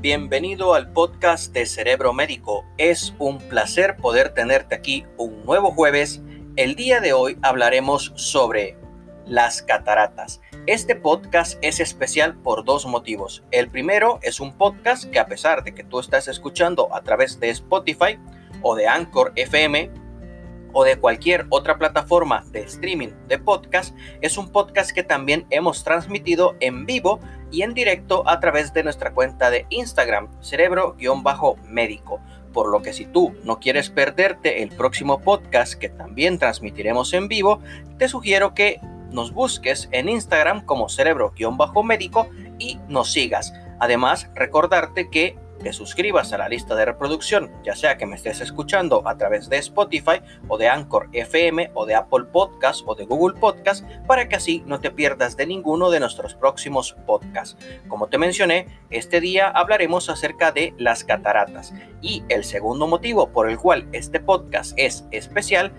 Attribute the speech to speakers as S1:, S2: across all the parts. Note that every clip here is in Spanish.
S1: Bienvenido al podcast de Cerebro Médico. Es un placer poder tenerte aquí un nuevo jueves. El día de hoy hablaremos sobre las cataratas. Este podcast es especial por dos motivos. El primero es un podcast que a pesar de que tú estás escuchando a través de Spotify o de Anchor FM, o de cualquier otra plataforma de streaming de podcast, es un podcast que también hemos transmitido en vivo y en directo a través de nuestra cuenta de Instagram, cerebro-médico. Por lo que si tú no quieres perderte el próximo podcast que también transmitiremos en vivo, te sugiero que nos busques en Instagram como cerebro-médico y nos sigas. Además, recordarte que te suscribas a la lista de reproducción, ya sea que me estés escuchando a través de Spotify o de Anchor FM o de Apple Podcast o de Google Podcast, para que así no te pierdas de ninguno de nuestros próximos podcasts. Como te mencioné, este día hablaremos acerca de las cataratas y el segundo motivo por el cual este podcast es especial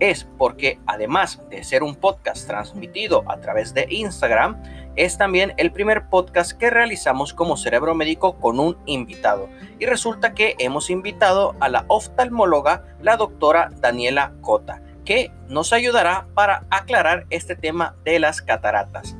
S1: es porque además de ser un podcast transmitido a través de Instagram, es también el primer podcast que realizamos como Cerebro Médico con un invitado. Y resulta que hemos invitado a la oftalmóloga, la doctora Daniela Cota, que nos ayudará para aclarar este tema de las cataratas.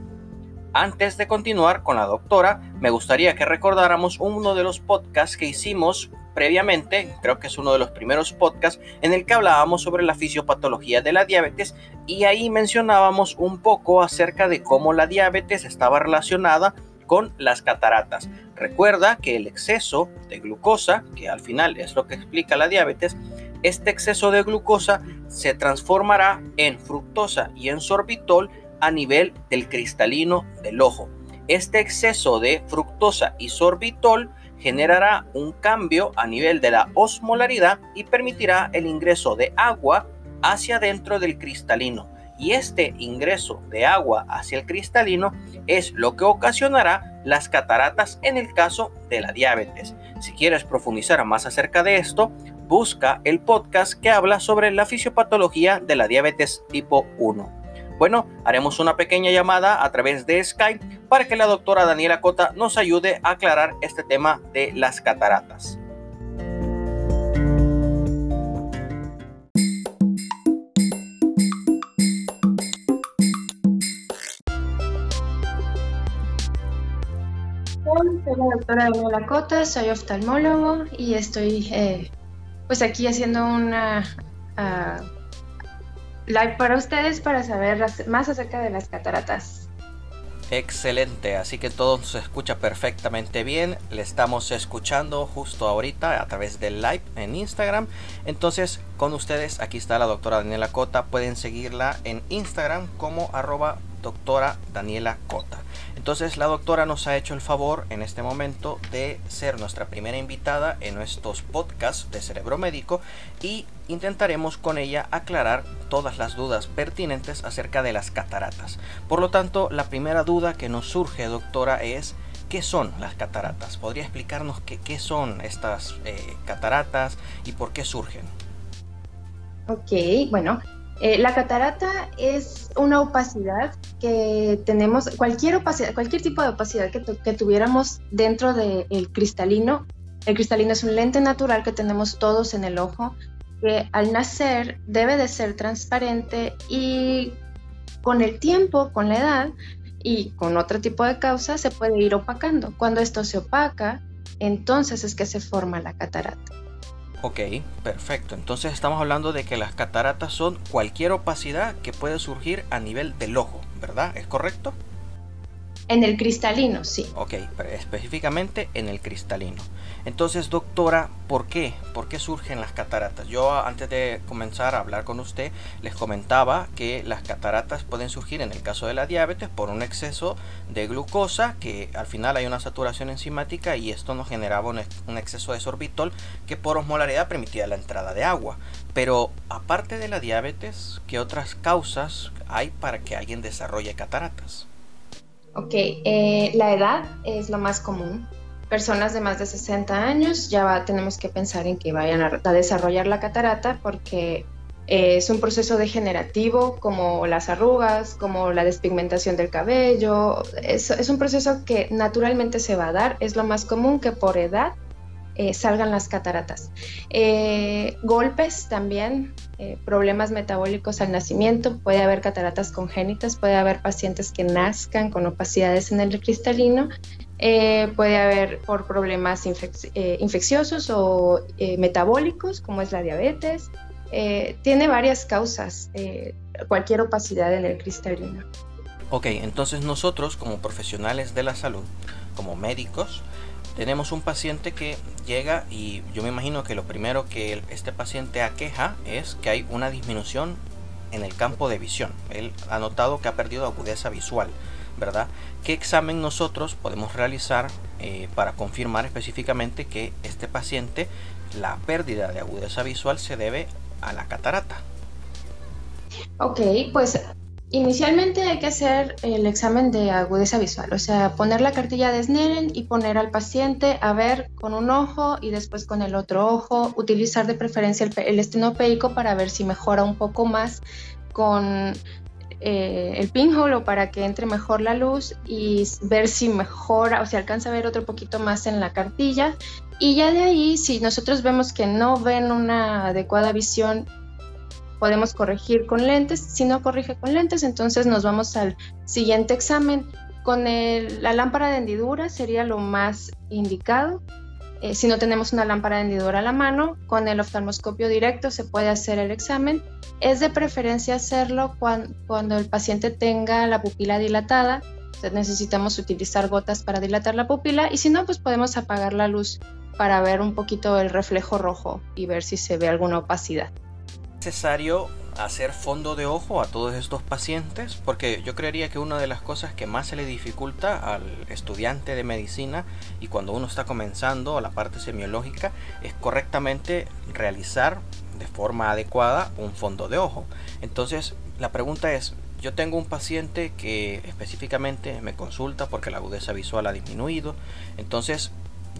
S1: Antes de continuar con la doctora, me gustaría que recordáramos uno de los podcasts que hicimos previamente, creo que es uno de los primeros podcasts en el que hablábamos sobre la fisiopatología de la diabetes y ahí mencionábamos un poco acerca de cómo la diabetes estaba relacionada con las cataratas. Recuerda que el exceso de glucosa, que al final es lo que explica la diabetes, este exceso de glucosa se transformará en fructosa y en sorbitol a nivel del cristalino del ojo. Este exceso de fructosa y sorbitol generará un cambio a nivel de la osmolaridad y permitirá el ingreso de agua hacia dentro del cristalino. Y este ingreso de agua hacia el cristalino es lo que ocasionará las cataratas en el caso de la diabetes. Si quieres profundizar más acerca de esto, busca el podcast que habla sobre la fisiopatología de la diabetes tipo 1. Bueno, haremos una pequeña llamada a través de Skype para que la doctora Daniela Cota nos ayude a aclarar este tema de las cataratas.
S2: Hola, soy la doctora Daniela Cota, soy oftalmólogo y estoy eh, pues aquí haciendo una ah, live para ustedes para saber más acerca de las cataratas.
S1: Excelente, así que todo se escucha perfectamente bien. Le estamos escuchando justo ahorita a través del live en Instagram. Entonces, con ustedes, aquí está la doctora Daniela Cota. Pueden seguirla en Instagram como arroba doctora Daniela Cota. Entonces la doctora nos ha hecho el favor en este momento de ser nuestra primera invitada en estos podcasts de Cerebro Médico y intentaremos con ella aclarar todas las dudas pertinentes acerca de las cataratas. Por lo tanto, la primera duda que nos surge, doctora, es ¿qué son las cataratas? ¿Podría explicarnos qué, qué son estas eh, cataratas y por qué surgen?
S2: Ok, bueno, eh, la catarata es una opacidad que tenemos, cualquier opacidad, cualquier tipo de opacidad que, tuviéramos dentro del cristalino. El cristalino es un lente natural que tenemos todos en el ojo, que al nacer debe de ser transparente y con el tiempo, con la edad y con otro tipo de causa se puede ir opacando. Cuando esto se opaca, entonces es que se forma la catarata.
S1: Ok, perfecto. Entonces estamos hablando de que las cataratas son cualquier opacidad que puede surgir a nivel del ojo, ¿verdad? ¿Es correcto?
S2: En el cristalino, sí.
S1: Ok, específicamente en el cristalino. Entonces, doctora, ¿por qué? ¿Por qué surgen las cataratas? Yo antes de comenzar a hablar con usted les comentaba que las cataratas pueden surgir en el caso de la diabetes por un exceso de glucosa, que al final hay una saturación enzimática y esto nos generaba un, exceso de sorbitol que por osmolaridad permitía la entrada de agua. Pero aparte de la diabetes, ¿qué otras causas hay para que alguien desarrolle cataratas?
S2: Ok, eh, la edad es lo más común. Personas de más de 60 años ya tenemos que pensar en que vayan a, desarrollar la catarata porque Eh, es un proceso degenerativo como las arrugas, como la despigmentación del cabello. Es, un proceso que naturalmente se va a dar. Es lo más común que por edad eh, salgan las cataratas. Eh, golpes también, problemas metabólicos al nacimiento. Puede haber cataratas congénitas, puede haber pacientes que nazcan con opacidades en el cristalino. Puede haber por problemas infecciosos o metabólicos, como es la diabetes, eh, tiene varias causas, eh, cualquier opacidad en el cristalino.
S1: Ok, entonces nosotros como profesionales de la salud, como médicos, tenemos un paciente que llega y yo me imagino que lo primero que este paciente aqueja es que hay una disminución en el campo de visión. Él ha notado que ha perdido agudeza visual, ¿verdad? ¿Qué examen nosotros podemos realizar eh, para confirmar específicamente que este paciente, la pérdida de agudeza visual se debe a la catarata?
S2: Ok, pues inicialmente hay que hacer el examen de agudeza visual, o sea, poner la cartilla de Snellen y poner al paciente a ver con un ojo y después con el otro ojo, utilizar de preferencia el, estenopeico para ver si mejora un poco más con eh, el pinhole o para que entre mejor la luz y ver si mejora o si alcanza a ver otro poquito más en la cartilla y ya de ahí, si nosotros vemos que no ven una adecuada visión, podemos corregir con lentes. Si no corrige con lentes, entonces nos vamos al siguiente examen. Con la lámpara de hendidura sería lo más indicado. Eh, si no tenemos una lámpara de hendidura a la mano, con el oftalmoscopio directo se puede hacer el examen. Es de preferencia hacerlo cuando el paciente tenga la pupila dilatada. necesitamos utilizar gotas para dilatar la pupila y si no, pues podemos apagar la luz para ver un poquito el reflejo rojo y ver si se ve alguna opacidad.
S1: ¿Es necesario hacer fondo de ojo a todos estos pacientes? Porque yo creería que una de las cosas que más se le dificulta al estudiante de medicina y cuando uno está comenzando la parte semiológica es correctamente realizar de forma adecuada un fondo de ojo. Entonces, la pregunta es, yo tengo un paciente que específicamente me consulta porque la agudeza visual ha disminuido. Entonces,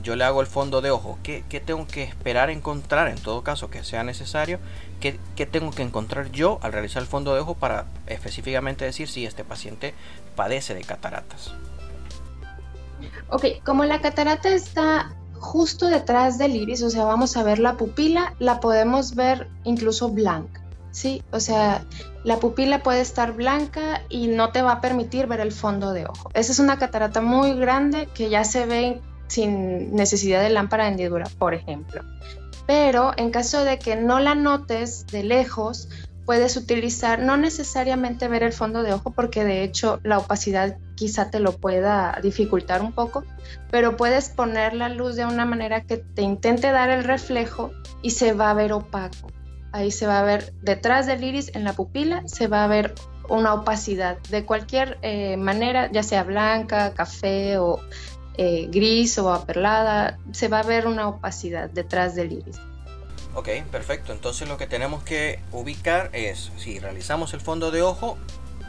S1: yo le hago el fondo de ojo. ¿Qué, tengo que esperar encontrar en todo caso que sea necesario? ¿Qué, tengo que encontrar yo al realizar el fondo de ojo para específicamente decir si este paciente padece de cataratas?
S2: Ok, como la catarata está justo detrás del iris, o sea, vamos a ver la pupila, la podemos ver incluso blanca. Sí, o sea, la pupila puede estar blanca y no te va a permitir ver el fondo de ojo. Esa es una catarata muy grande que ya se ve sin necesidad de lámpara de hendidura, por ejemplo. Pero en caso de que no la notes de lejos, puedes utilizar, no necesariamente ver el fondo de ojo, porque de hecho la opacidad quizá te lo pueda dificultar un poco, pero puedes poner la luz de una manera que te intente dar el reflejo y se va a ver opaco. Ahí se va a ver detrás del iris, en la pupila, se va a ver una opacidad de cualquier eh, manera, ya sea blanca, café o eh, gris o aperlada, se va a ver una opacidad detrás del iris.
S1: Ok, perfecto. Entonces lo que tenemos que ubicar es, si realizamos el fondo de ojo,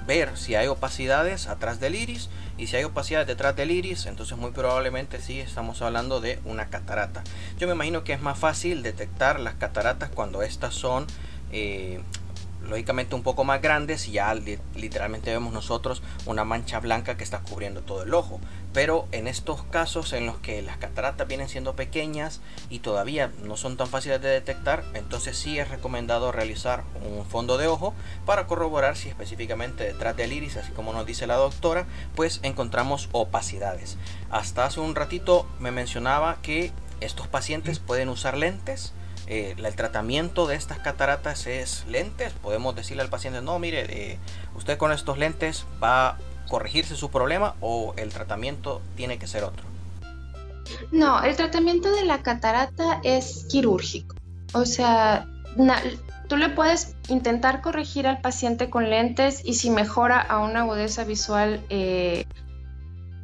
S1: ver si hay opacidades atrás del iris y si hay opacidades detrás del iris, entonces muy probablemente sí estamos hablando de una catarata. Yo me imagino que es más fácil detectar las cataratas cuando estas son eh, lógicamente un poco más grandes y ya literalmente vemos nosotros una mancha blanca que está cubriendo todo el ojo. Pero en estos casos en los que las cataratas vienen siendo pequeñas y todavía no son tan fáciles de detectar, entonces sí es recomendado realizar un fondo de ojo para corroborar si específicamente detrás del iris, así como nos dice la doctora, pues encontramos opacidades. Hasta hace un ratito me mencionaba que estos pacientes pueden usar lentes eh, el tratamiento de estas cataratas es lentes. Podemos decirle al paciente, no, mire, eh, usted con estos lentes va a corregirse su problema o el tratamiento tiene que ser otro.
S2: No, el tratamiento de la catarata es quirúrgico. O sea, tú le puedes intentar corregir al paciente con lentes y si mejora a una agudeza visual eh,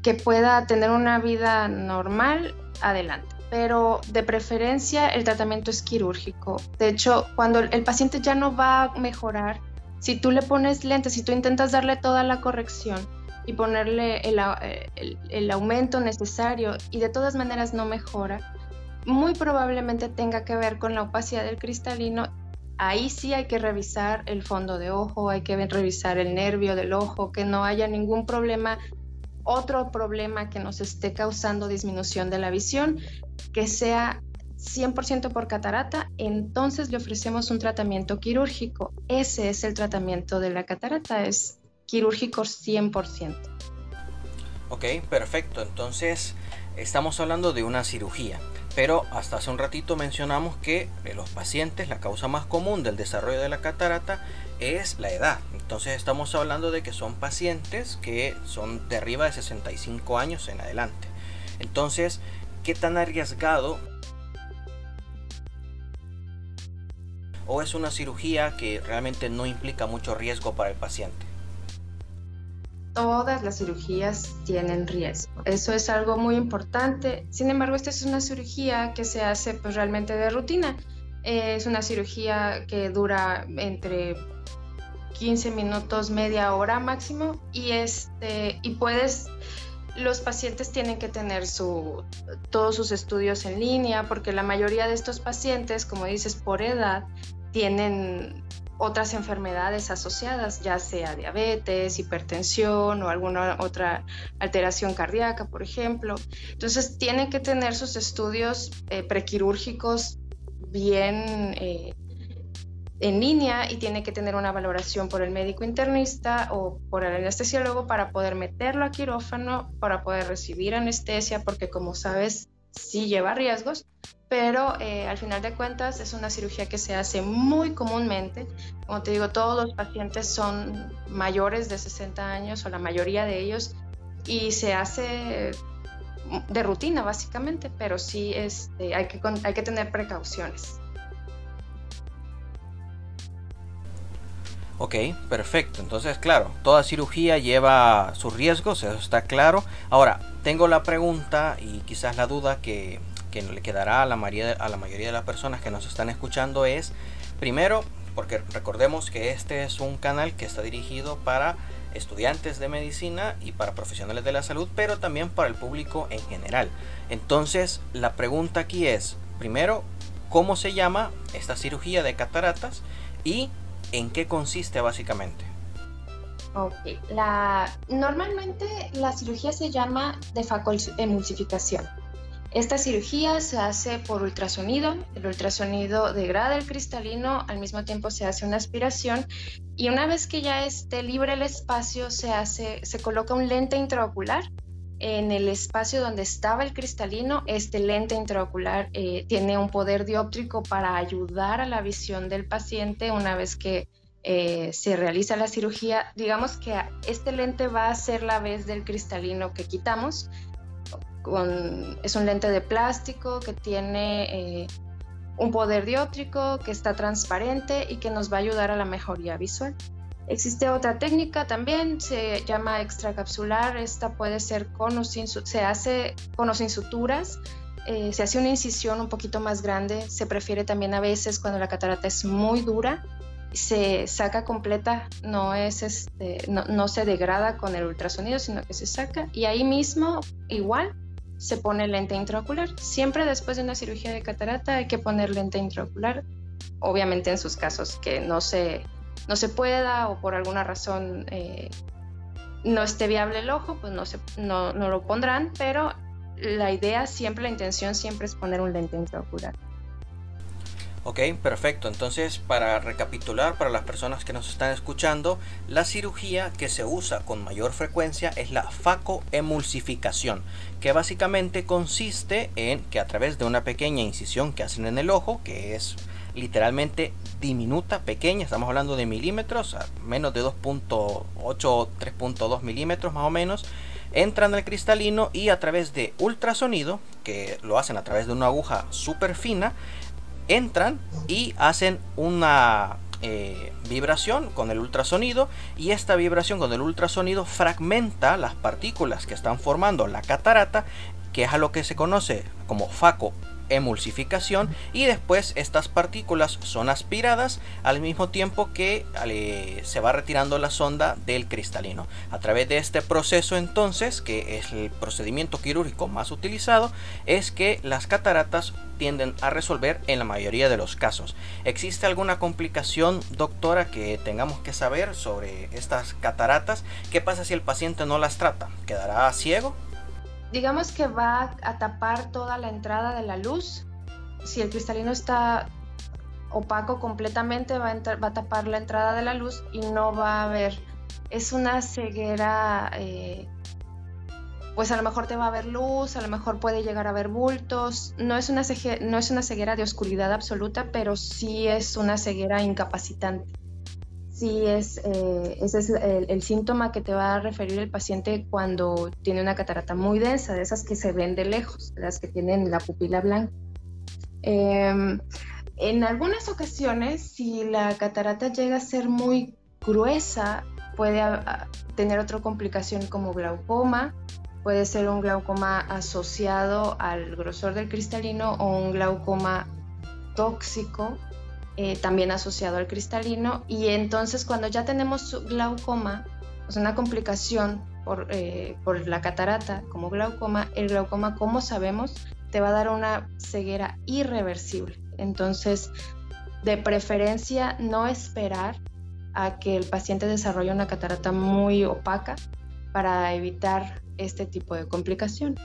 S2: que pueda tener una vida normal, adelante pero de preferencia el tratamiento es quirúrgico. De hecho, cuando el paciente ya no va a mejorar, si tú le pones lentes, si tú intentas darle toda la corrección y ponerle el, aumento necesario y de todas maneras no mejora, muy probablemente tenga que ver con la opacidad del cristalino ahí sí hay que revisar el fondo de ojo, hay que revisar el nervio del ojo, que no haya ningún problema, otro problema que nos esté causando disminución de la visión, que sea 100% por catarata, entonces le ofrecemos un tratamiento quirúrgico. Ese es el tratamiento de la catarata, es quirúrgico 100%.
S1: Ok, perfecto. Entonces estamos hablando de una cirugía. Pero hasta hace un ratito mencionamos que en los pacientes la causa más común del desarrollo de la catarata es la edad. Entonces estamos hablando de que son pacientes que son de arriba de 65 años en adelante. Entonces, ¿qué tan arriesgado o es una cirugía que realmente no implica mucho riesgo para el paciente?
S2: todas las cirugías tienen riesgo. Eso es algo muy importante. Sin embargo, esta es una cirugía que se hace pues realmente de rutina. es una cirugía que dura entre 15 minutos, media hora máximo y este y puedes los pacientes tienen que tener su, todos sus estudios en línea porque la mayoría de estos pacientes, como dices, por edad, tienen otras enfermedades asociadas, ya sea diabetes, hipertensión o alguna otra alteración cardíaca, por ejemplo. Entonces, tienen que tener sus estudios eh, prequirúrgicos bien eh, en línea y tiene que tener una valoración por el médico internista o por el anestesiólogo para poder meterlo a quirófano, para poder recibir anestesia, porque como sabes, sí lleva riesgos, pero eh, al final de cuentas es una cirugía que se hace muy comúnmente. Como te digo, todos los pacientes son mayores de 60 años o la mayoría de ellos y se hace de rutina básicamente, pero sí este, hay, que, hay que tener precauciones.
S1: Ok, perfecto. Entonces, claro, toda cirugía lleva sus riesgos, eso está claro. Ahora, tengo la pregunta y quizás la duda que que le quedará a la, mayoría, a la mayoría de las personas que nos están escuchando es, primero, porque recordemos que este es un canal que está dirigido para estudiantes de medicina y para profesionales de la salud, pero también para el público en general. Entonces, la pregunta aquí es, primero, ¿cómo se llama esta cirugía de cataratas y en qué consiste básicamente?
S2: Ok, la, normalmente la cirugía se llama de. Esta cirugía se hace por ultrasonido. El ultrasonido degrada el cristalino, al mismo tiempo se hace una aspiración y una vez que ya esté libre el espacio, se, hace, se coloca un lente intraocular en el espacio donde estaba el cristalino. Este lente intraocular eh, tiene un poder dióptrico para ayudar a la visión del paciente una vez que eh, se realiza la cirugía. Digamos que este lente va a ser la vez del cristalino que quitamos es un lente de plástico que tiene eh, un poder dióptrico, que está transparente y que nos va a ayudar a la mejoría visual. Existe otra técnica también, se llama extracapsular. Esta puede ser con o sin, se hace con o sin suturas. Eh, se hace una incisión un poquito más grande. Se prefiere también a veces cuando la catarata es muy dura. Se saca completa, no, es este, no, no se degrada con el ultrasonido, sino que se saca. Y ahí mismo, igual, se pone lente intraocular. Siempre después de una cirugía de catarata hay que poner lente intraocular, obviamente en sus casos que no se, no se pueda o por alguna razón eh, no esté viable el ojo, pues no, se, no, no lo pondrán, pero la idea siempre, la intención siempre es poner un lente intraocular.
S1: Ok, perfecto. Entonces, para recapitular, para las personas que nos están escuchando, la cirugía que se usa con mayor frecuencia es la facoemulsificación, que básicamente consiste en que a través de una pequeña incisión que hacen en el ojo, que es literalmente diminuta, pequeña, estamos hablando de milímetros, a menos de 2.8 o 3.2 milímetros más o menos, entran al cristalino y a través de ultrasonido, que lo hacen a través de una aguja súper fina, entran y hacen una eh, vibración con el ultrasonido y esta vibración con el ultrasonido fragmenta las partículas que están formando la catarata, que es a lo que se conoce como faco emulsificación y después estas partículas son aspiradas al mismo tiempo que se va retirando la sonda del cristalino. A través de este proceso entonces, que es el procedimiento quirúrgico más utilizado, es que las cataratas tienden a resolver en la mayoría de los casos. ¿Existe alguna complicación, doctora, que tengamos que saber sobre estas cataratas? ¿Qué pasa si el paciente no las trata? ¿Quedará ciego?
S2: Digamos que va a tapar toda la entrada de la luz. Si el cristalino está opaco completamente, va a, tapar la entrada de la luz y no va a haber. Es una ceguera, eh, pues a lo mejor te va a ver luz, a lo mejor puede llegar a ver bultos. No es una, no es una ceguera de oscuridad absoluta, pero sí es una ceguera incapacitante sí es, eh, ese es el, síntoma que te va a referir el paciente cuando tiene una catarata muy densa, de esas que se ven de lejos, las que tienen la pupila blanca. Em, en algunas ocasiones, si la catarata llega a ser muy gruesa, puede tener otra complicación como glaucoma, puede ser un glaucoma asociado al grosor del cristalino o un glaucoma tóxico eh, también asociado al cristalino. Y entonces cuando ya tenemos glaucoma, es una complicación por, eh, por, la catarata como glaucoma, el glaucoma, como sabemos, te va a dar una ceguera irreversible. Entonces, de preferencia, no esperar a que el paciente desarrolle una catarata muy opaca para evitar este tipo de complicaciones.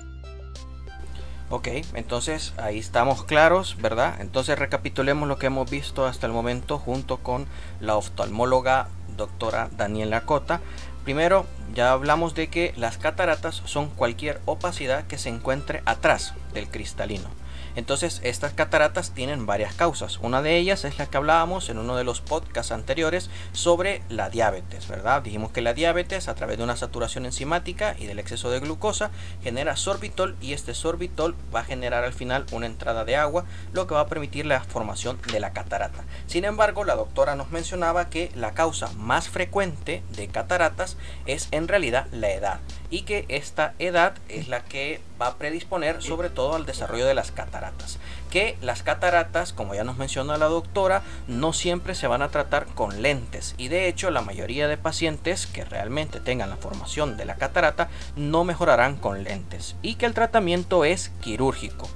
S1: Ok, entonces ahí estamos claros, ¿verdad? Entonces recapitulemos lo que hemos visto hasta el momento junto con la oftalmóloga doctora Daniela Cota. Primero, ya hablamos de que las cataratas son cualquier opacidad que se encuentre atrás del cristalino. Entonces estas cataratas tienen varias causas. Una de ellas es la que hablábamos en uno de los podcasts anteriores sobre la diabetes, ¿verdad? Dijimos que la diabetes a través de una saturación enzimática y del exceso de glucosa genera sorbitol y este sorbitol va a generar al final una entrada de agua, lo que va a permitir la formación de la catarata. Sin embargo, la doctora nos mencionaba que la causa más frecuente de cataratas es en realidad la edad y que esta edad es la que va a predisponer sobre todo al desarrollo de las cataratas. Que las cataratas, como ya nos mencionó la doctora, no siempre se van a tratar con lentes y de hecho la mayoría de pacientes que realmente tengan la formación de la catarata no mejorarán con lentes y que el tratamiento es quirúrgico.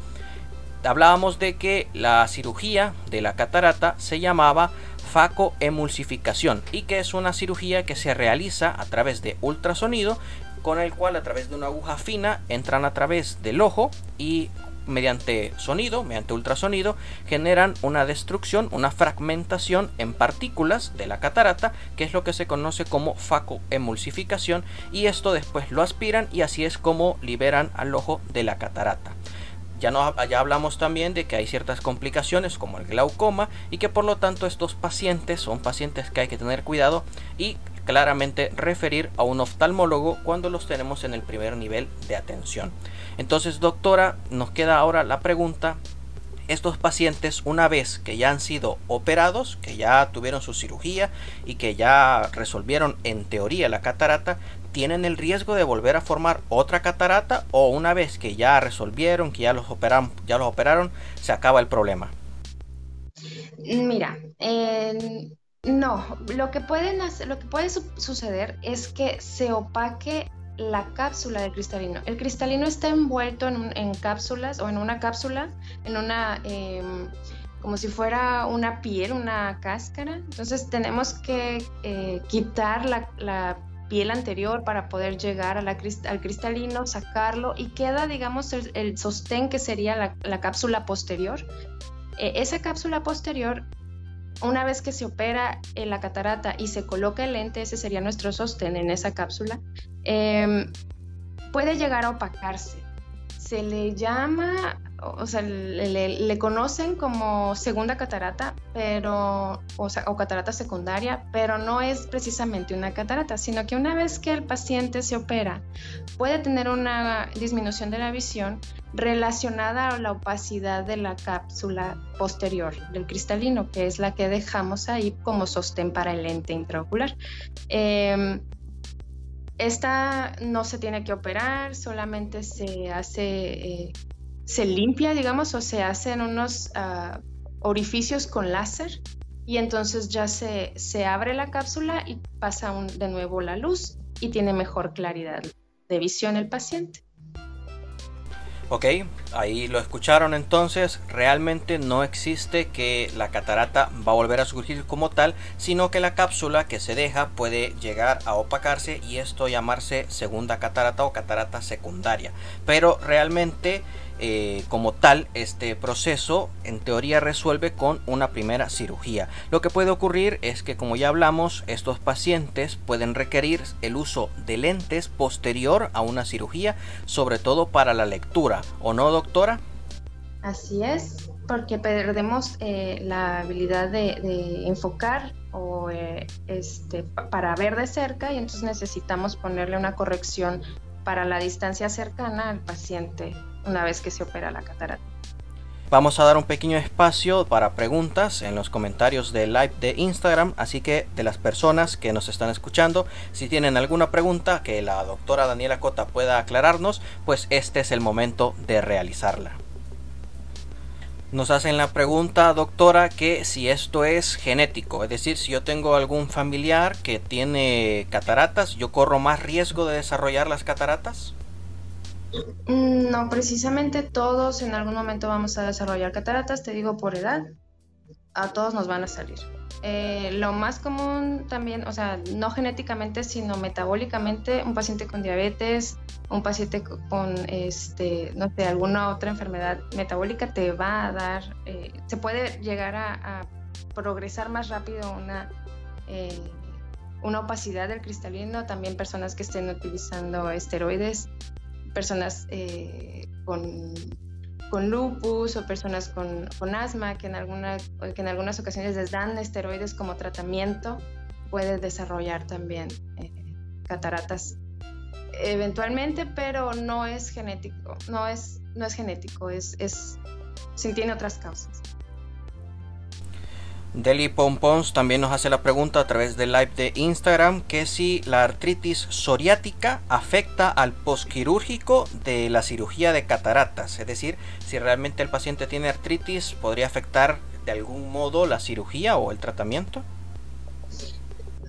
S1: Hablábamos de que la cirugía de la catarata se llamaba facoemulsificación y que es una cirugía que se realiza a través de ultrasonido con el cual a través de una aguja fina entran a través del ojo y mediante sonido, mediante ultrasonido, generan una destrucción, una fragmentación en partículas de la catarata, que es lo que se conoce como facoemulsificación, y esto después lo aspiran y así es como liberan al ojo de la catarata. Ya, no, ya hablamos también de que hay ciertas complicaciones como el glaucoma y que por lo tanto estos pacientes son pacientes que hay que tener cuidado y claramente referir a un oftalmólogo cuando los tenemos en el primer nivel de atención. Entonces, doctora, nos queda ahora la pregunta, estos pacientes una vez que ya han sido operados, que ya tuvieron su cirugía y que ya resolvieron en teoría la catarata, ¿tienen el riesgo de volver a formar otra catarata o una vez que ya resolvieron, que ya los operaron, ya los operaron, se acaba el problema?
S2: Mira, no, lo que, pueden lo que puede suceder es que se opaque la cápsula del cristalino. El cristalino está envuelto en, cápsulas o en una cápsula, en una, em, como si fuera una piel, una cáscara. Entonces tenemos que eh, quitar la, piel anterior para poder llegar al cristalino, sacarlo y queda, digamos, el, sostén que sería la, cápsula posterior. Eh, esa cápsula posterior una vez que se opera en la catarata y se coloca el lente, ese sería nuestro sostén en esa cápsula, em, puede llegar a opacarse. Se le llama o sea, le, conocen como segunda catarata, pero, o, sea, o catarata secundaria, pero no es precisamente una catarata, sino que una vez que el paciente se opera, puede tener una disminución de la visión relacionada a la opacidad de la cápsula posterior del cristalino, que es la que dejamos ahí como sostén para el lente intraocular. Em, esta no se tiene que operar, solamente se hace eh, se limpia, digamos, o se hacen unos uh, orificios con láser y entonces ya se, se abre la cápsula y pasa de nuevo la luz y tiene mejor claridad de visión el paciente.
S1: Ok, ahí lo escucharon entonces, realmente no existe que la catarata va a volver a surgir como tal, sino que la cápsula que se deja puede llegar a opacarse y esto llamarse segunda catarata o catarata secundaria. Pero realmente eh, como tal este proceso en teoría resuelve con una primera cirugía. Lo que puede ocurrir es que como ya hablamos estos pacientes pueden requerir el uso de lentes posterior a una cirugía, sobre todo para la lectura, ¿o no doctora?
S2: Así es, porque perdemos eh, la habilidad de, enfocar o eh, este, para ver de cerca y entonces necesitamos ponerle una corrección para la distancia cercana al paciente una vez que se opera la catarata.
S1: Vamos a dar un pequeño espacio para preguntas en los comentarios del live de Instagram, así que de las personas que nos están escuchando, si tienen alguna pregunta que la doctora Daniela Cota pueda aclararnos, pues este es el momento de realizarla. Nos hacen la pregunta, doctora, que si esto es genético, es decir, si yo tengo algún familiar que tiene cataratas, ¿yo corro más riesgo de desarrollar las cataratas?
S2: Mm, no, precisamente todos en algún momento vamos a desarrollar cataratas, te digo por edad, a todos nos van a salir. Eh, lo más común también, o sea, no genéticamente, sino metabólicamente, un paciente con diabetes, un paciente con, este, no sé, alguna otra enfermedad metabólica te va a dar, eh, se puede llegar a, progresar más rápido una, eh, una opacidad del cristalino, también personas que estén utilizando esteroides personas eh, con, con, lupus o personas con, con, asma que en, alguna, que en algunas ocasiones les dan esteroides como tratamiento, puede desarrollar también eh, cataratas eventualmente, pero no es genético, no es, no es genético, es, es, tiene otras causas.
S1: Deli Pompons también nos hace la pregunta a través del live de Instagram que si la artritis psoriática afecta al posquirúrgico de la cirugía de cataratas, es decir, si realmente el paciente tiene artritis, podría afectar de algún modo la cirugía o el tratamiento.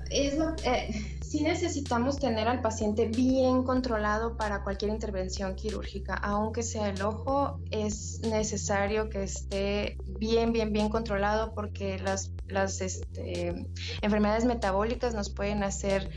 S2: Es eh, sí necesitamos tener al paciente bien controlado para cualquier intervención quirúrgica. Aunque sea el ojo, es necesario que esté bien, bien, bien controlado porque las, las este, enfermedades metabólicas nos pueden hacer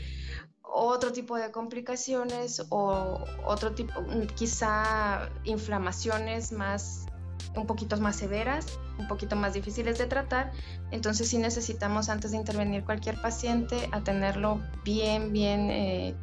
S2: otro tipo de complicaciones o otro tipo, quizá inflamaciones más un poquito más severas, un poquito más difíciles de tratar. Entonces sí necesitamos antes de intervenir cualquier paciente a tenerlo bien, bien eh,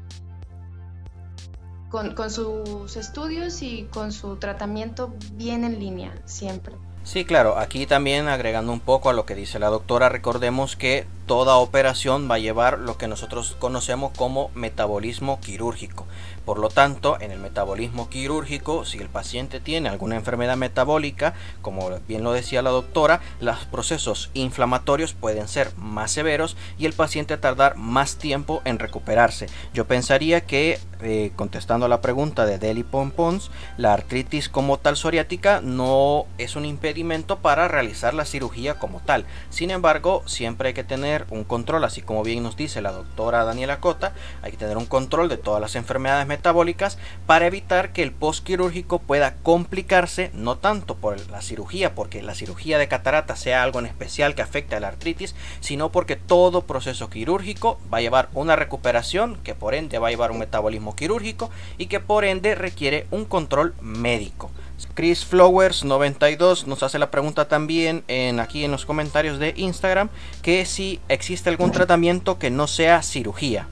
S2: con, con sus estudios y con su tratamiento bien en línea siempre.
S1: Sí, claro, aquí también agregando un poco a lo que dice la doctora, recordemos que toda operación va a llevar lo que nosotros conocemos como metabolismo quirúrgico. Por lo tanto, en el metabolismo quirúrgico, si el paciente tiene alguna enfermedad metabólica, como bien lo decía la doctora, los procesos inflamatorios pueden ser más severos y el paciente tardar más tiempo en recuperarse. Yo pensaría que, eh, contestando a la pregunta de Deli Pompons, la artritis como tal psoriática no es un impedimento para realizar la cirugía como tal. Sin embargo, siempre hay que tener un control, así como bien nos dice la doctora Daniela Cota, hay que tener un control de todas las enfermedades metabólicas para evitar que el postquirúrgico pueda complicarse, no tanto por la cirugía, porque la cirugía de catarata sea algo en especial que afecte a la artritis, sino porque todo proceso quirúrgico va a llevar una recuperación, que por ende va a llevar un metabolismo quirúrgico y que por ende requiere un control médico. Chris Flowers 92 nos hace la pregunta también en aquí en los comentarios de Instagram que si existe algún tratamiento que no sea cirugía.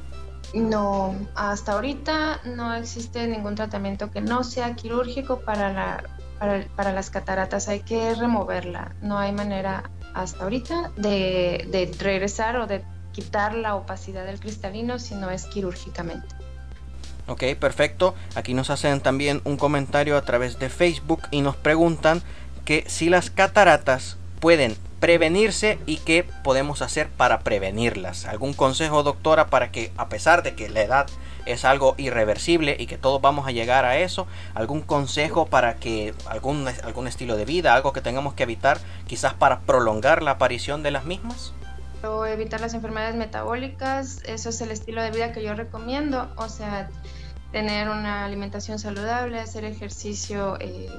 S2: No, hasta ahorita no existe ningún tratamiento que no sea quirúrgico para, para, las cataratas. Hay que removerla. No hay manera hasta ahorita de, de regresar o de quitar la opacidad del cristalino si no es quirúrgicamente.
S1: Ok, perfecto. Aquí nos hacen también un comentario a través de Facebook y nos preguntan que si las cataratas pueden prevenirse y qué podemos hacer para prevenirlas. ¿Algún consejo, doctora, para que a pesar de que la edad es algo irreversible y que todos vamos a llegar a eso. ¿Algún consejo para que algún, algún estilo de vida, algo que tengamos que evitar quizás para prolongar la aparición de las mismas?
S2: O evitar las enfermedades metabólicas, eso es el estilo de vida que yo recomiendo, o sea, tener una alimentación saludable, hacer ejercicio eh,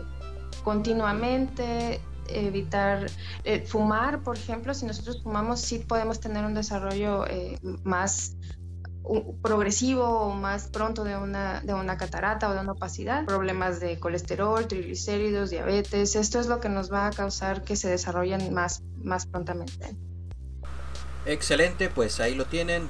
S2: continuamente, evitar eh, fumar, por ejemplo, si nosotros fumamos sí podemos tener un desarrollo eh, más progresivo o más pronto de una, de una catarata o de una opacidad, problemas de colesterol, triglicéridos, diabetes, esto es lo que nos va a causar que se desarrollen más, más prontamente.
S1: Excelente, pues ahí lo tienen.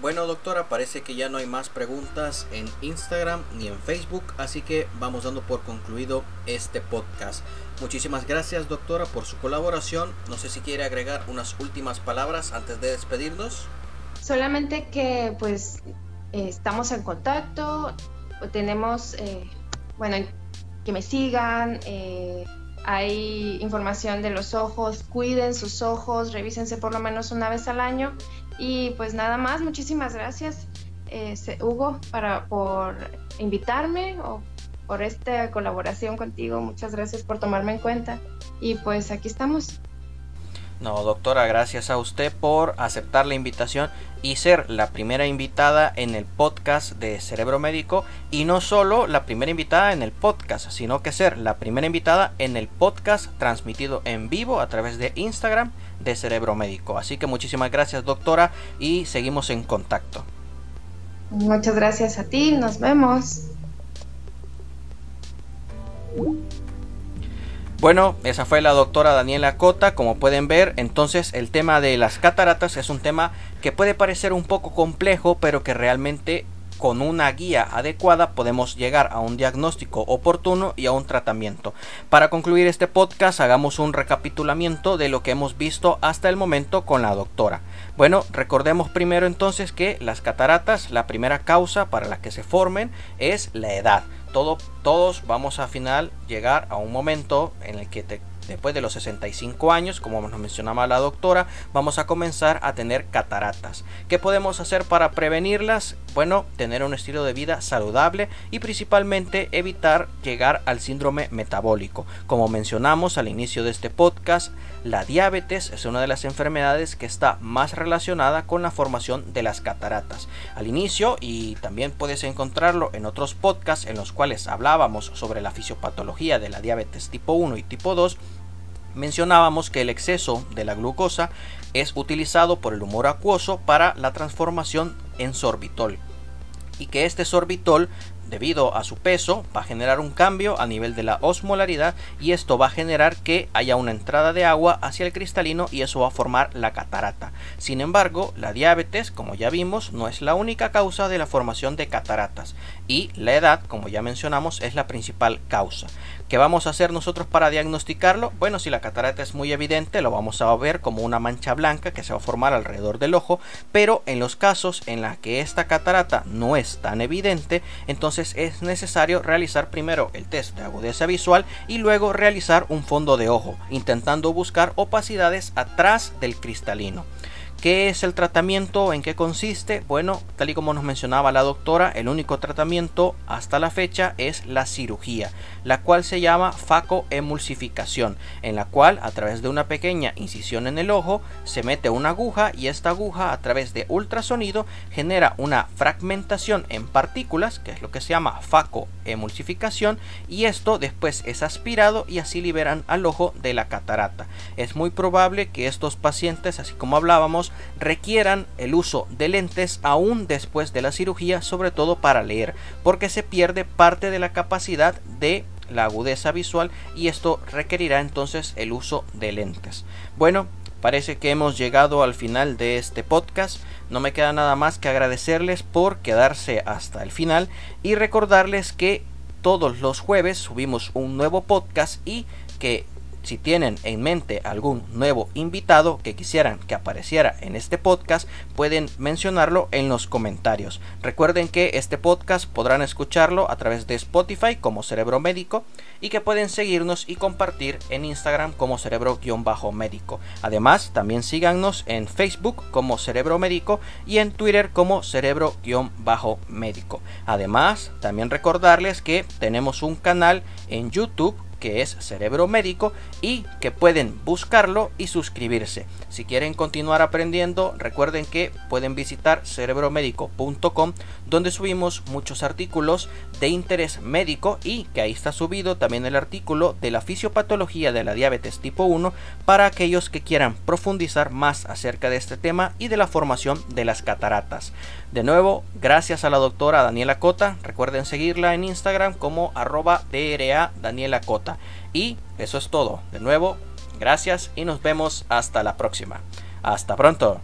S1: Bueno doctora, parece que ya no hay más preguntas en Instagram ni en Facebook, así que vamos dando por concluido este podcast. Muchísimas gracias doctora por su colaboración. No sé si quiere agregar unas últimas palabras antes de despedirnos.
S2: Solamente que pues eh, estamos en contacto, tenemos, eh, bueno, que me sigan, eh, hay información de los ojos, cuiden sus ojos, revísense por lo menos una vez al año y pues nada más, muchísimas gracias Hugo para, por invitarme o por esta colaboración contigo. Muchas gracias por tomarme en cuenta. Y pues aquí estamos.
S1: No, doctora, gracias a usted por aceptar la invitación y ser la primera invitada en el podcast de Cerebro Médico y no solo la primera invitada en el podcast, sino que ser la primera invitada en el podcast transmitido en vivo a través de Instagram de Cerebro Médico. Así que muchísimas gracias, doctora, y seguimos en contacto.
S2: Muchas gracias a ti, nos vemos.
S1: Bueno, esa fue la doctora Daniela Cota. Como pueden ver, entonces el tema de las cataratas es un tema que puede parecer un poco complejo, pero que realmente con una guía adecuada podemos llegar a un diagnóstico oportuno y a un tratamiento. Para concluir este podcast, hagamos un recapitulamiento de lo que hemos visto hasta el momento con la doctora. Bueno, recordemos primero entonces que las cataratas, la primera causa para la que se formen es la edad todos vamos a final llegar a un momento en el que te Después de los 65 años, como nos mencionaba la doctora, vamos a comenzar a tener cataratas. ¿Qué podemos hacer para prevenirlas? Bueno, tener un estilo de vida saludable y principalmente evitar llegar al síndrome metabólico. Como mencionamos al inicio de este podcast, la diabetes es una de las enfermedades que está más relacionada con la formación de las cataratas. Al inicio, y también puedes encontrarlo en otros podcasts en los cuales hablábamos sobre la fisiopatología de la diabetes tipo 1 y tipo 2, mencionábamos que el exceso de la glucosa es utilizado por el humor acuoso para la transformación en sorbitol y que este sorbitol debido a su peso va a generar un cambio a nivel de la osmolaridad y esto va a generar que haya una entrada de agua hacia el cristalino y eso va a formar la catarata. Sin embargo, la diabetes, como ya vimos, no es la única causa de la formación de cataratas y la edad, como ya mencionamos, es la principal causa. ¿Qué vamos a hacer nosotros para diagnosticarlo? Bueno, si la catarata es muy evidente, lo vamos a ver como una mancha blanca que se va a formar alrededor del ojo, pero en los casos en los que esta catarata no es tan evidente, entonces es necesario realizar primero el test de agudeza visual y luego realizar un fondo de ojo, intentando buscar opacidades atrás del cristalino. ¿Qué es el tratamiento? ¿En qué consiste? Bueno, tal y como nos mencionaba la doctora, el único tratamiento hasta la fecha es la cirugía, la cual se llama facoemulsificación, en la cual a través de una pequeña incisión en el ojo se mete una aguja y esta aguja a través de ultrasonido genera una fragmentación en partículas, que es lo que se llama facoemulsificación, y esto después es aspirado y así liberan al ojo de la catarata. Es muy probable que estos pacientes, así como hablábamos, requieran el uso de lentes aún después de la cirugía, sobre todo para leer, porque se pierde parte de la capacidad de la agudeza visual y esto requerirá entonces el uso de lentes. Bueno, parece que hemos llegado al final de este podcast. No me queda nada más que agradecerles por quedarse hasta el final y recordarles que todos los jueves subimos un nuevo podcast y que Si tienen en mente algún nuevo invitado que quisieran que apareciera en este podcast, pueden mencionarlo en los comentarios. Recuerden que este podcast podrán escucharlo a través de Spotify como Cerebro Médico y que pueden seguirnos y compartir en Instagram como cerebro-médico. Además, también síganos en Facebook como Cerebro Médico y en Twitter como cerebro-médico. Además, también recordarles que tenemos un canal en YouTube que es Cerebro Médico y que pueden buscarlo y suscribirse. Si quieren continuar aprendiendo, recuerden que pueden visitar cerebromedico.com donde subimos muchos artículos de interés médico y que ahí está subido también el artículo de la fisiopatología de la diabetes tipo 1 para aquellos que quieran profundizar más acerca de este tema y de la formación de las cataratas. De nuevo, gracias a la doctora Daniela Cota. Recuerden seguirla en Instagram como arroba DRA Daniela Cota. Y eso es todo. De nuevo, gracias y nos vemos hasta la próxima. Hasta pronto.